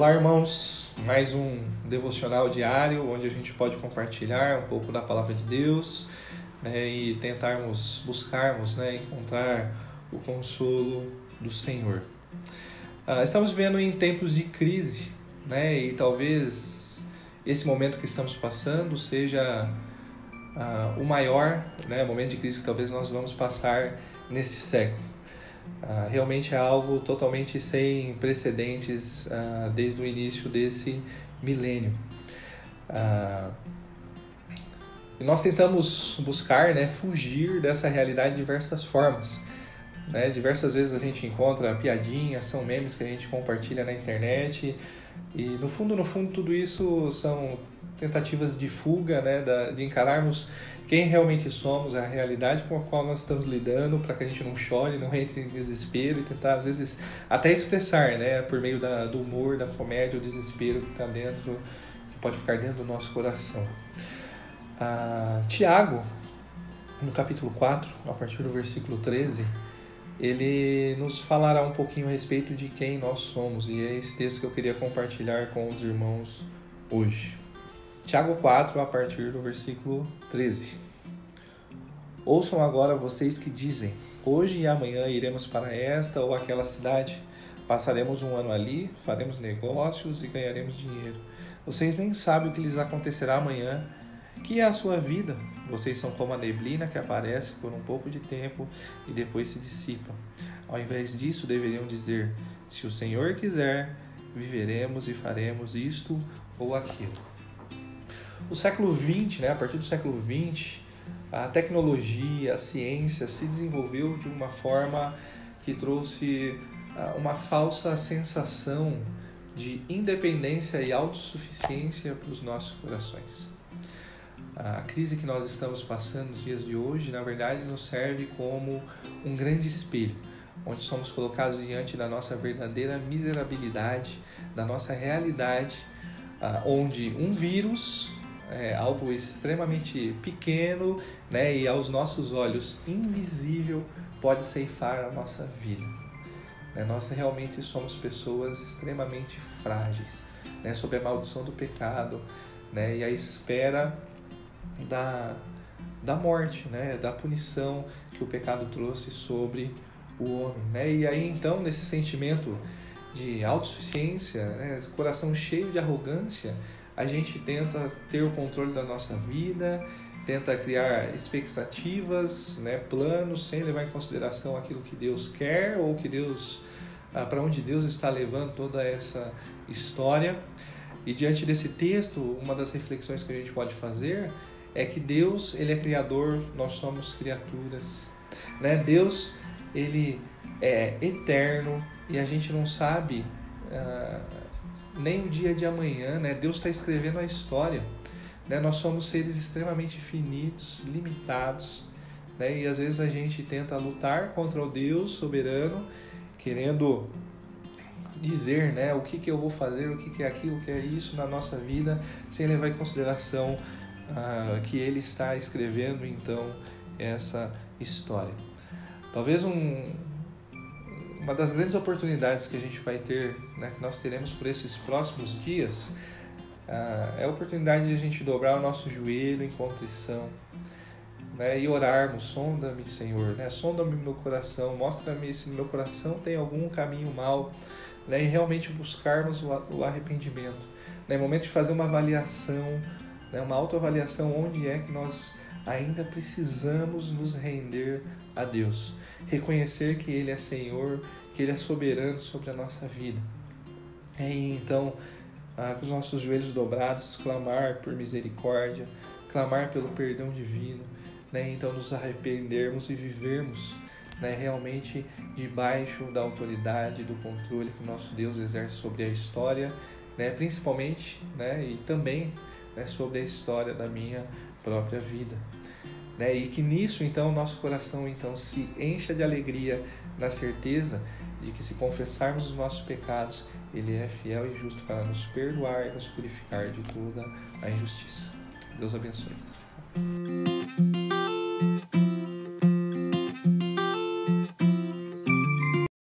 Olá, irmãos. Mais um devocional diário onde a gente pode compartilhar um pouco da palavra de Deus né, e tentarmos buscarmos né, encontrar o consolo do Senhor. Ah, estamos vivendo em tempos de crise né, e talvez esse momento que estamos passando seja ah, o maior né, momento de crise que talvez nós vamos passar neste século. Uh, realmente é algo totalmente sem precedentes uh, desde o início desse milênio. Uh, e nós tentamos buscar né, fugir dessa realidade de diversas formas. Né? Diversas vezes a gente encontra piadinhas, são memes que a gente compartilha na internet. E no fundo, no fundo, tudo isso são tentativas de fuga, né, da, de encararmos quem realmente somos, a realidade com a qual nós estamos lidando, para que a gente não chore, não entre em desespero e tentar, às vezes, até expressar, né, por meio da, do humor, da comédia, o desespero que está dentro, que pode ficar dentro do nosso coração. Ah, Tiago, no capítulo 4, a partir do versículo 13, ele nos falará um pouquinho a respeito de quem nós somos, e é esse texto que eu queria compartilhar com os irmãos hoje. Tiago 4, a partir do versículo 13. Ouçam agora vocês que dizem: Hoje e amanhã iremos para esta ou aquela cidade, passaremos um ano ali, faremos negócios e ganharemos dinheiro. Vocês nem sabem o que lhes acontecerá amanhã, que é a sua vida. Vocês são como a neblina que aparece por um pouco de tempo e depois se dissipa. Ao invés disso, deveriam dizer: Se o Senhor quiser, viveremos e faremos isto ou aquilo. O século XX, né, a partir do século XX, a tecnologia, a ciência se desenvolveu de uma forma que trouxe ah, uma falsa sensação de independência e autossuficiência para os nossos corações. A crise que nós estamos passando nos dias de hoje, na verdade, nos serve como um grande espelho, onde somos colocados diante da nossa verdadeira miserabilidade, da nossa realidade, ah, onde um vírus é algo extremamente pequeno né, e aos nossos olhos invisível pode ceifar a nossa vida. Né? Nós realmente somos pessoas extremamente frágeis né, sob a maldição do pecado né, e a espera da, da morte, né, da punição que o pecado trouxe sobre o homem. Né? E aí então, nesse sentimento de autossuficiência, né, coração cheio de arrogância, a gente tenta ter o controle da nossa vida, tenta criar expectativas, né, planos, sem levar em consideração aquilo que Deus quer ou que Deus ah, para onde Deus está levando toda essa história. E diante desse texto, uma das reflexões que a gente pode fazer é que Deus, ele é criador, nós somos criaturas, né? Deus, ele é eterno e a gente não sabe uh, nem o dia de amanhã, né? Deus está escrevendo a história. Né? Nós somos seres extremamente finitos, limitados, né? E às vezes a gente tenta lutar contra o Deus soberano, querendo dizer, né, o que que eu vou fazer, o que que é aquilo, o que é isso na nossa vida, sem levar em consideração ah, que Ele está escrevendo então essa história. Talvez um, uma das grandes oportunidades que a gente vai ter, né, que nós teremos por esses próximos dias, uh, é a oportunidade de a gente dobrar o nosso joelho em contrição né, e orarmos: sonda-me, Senhor, né, sonda-me meu coração, mostra-me se no meu coração tem algum caminho mal, né, e realmente buscarmos o arrependimento. Né, é momento de fazer uma avaliação, né, uma autoavaliação onde é que nós ainda precisamos nos render a Deus, reconhecer que Ele é Senhor, que Ele é soberano sobre a nossa vida. E então, ah, com os nossos joelhos dobrados, clamar por misericórdia, clamar pelo perdão divino, né? então nos arrependermos e vivermos né, realmente debaixo da autoridade, do controle que o nosso Deus exerce sobre a história, né, principalmente né, e também né, sobre a história da minha própria vida. Né? E que nisso então nosso coração então se encha de alegria na certeza de que se confessarmos os nossos pecados, ele é fiel e justo para nos perdoar e nos purificar de toda a injustiça. Deus abençoe.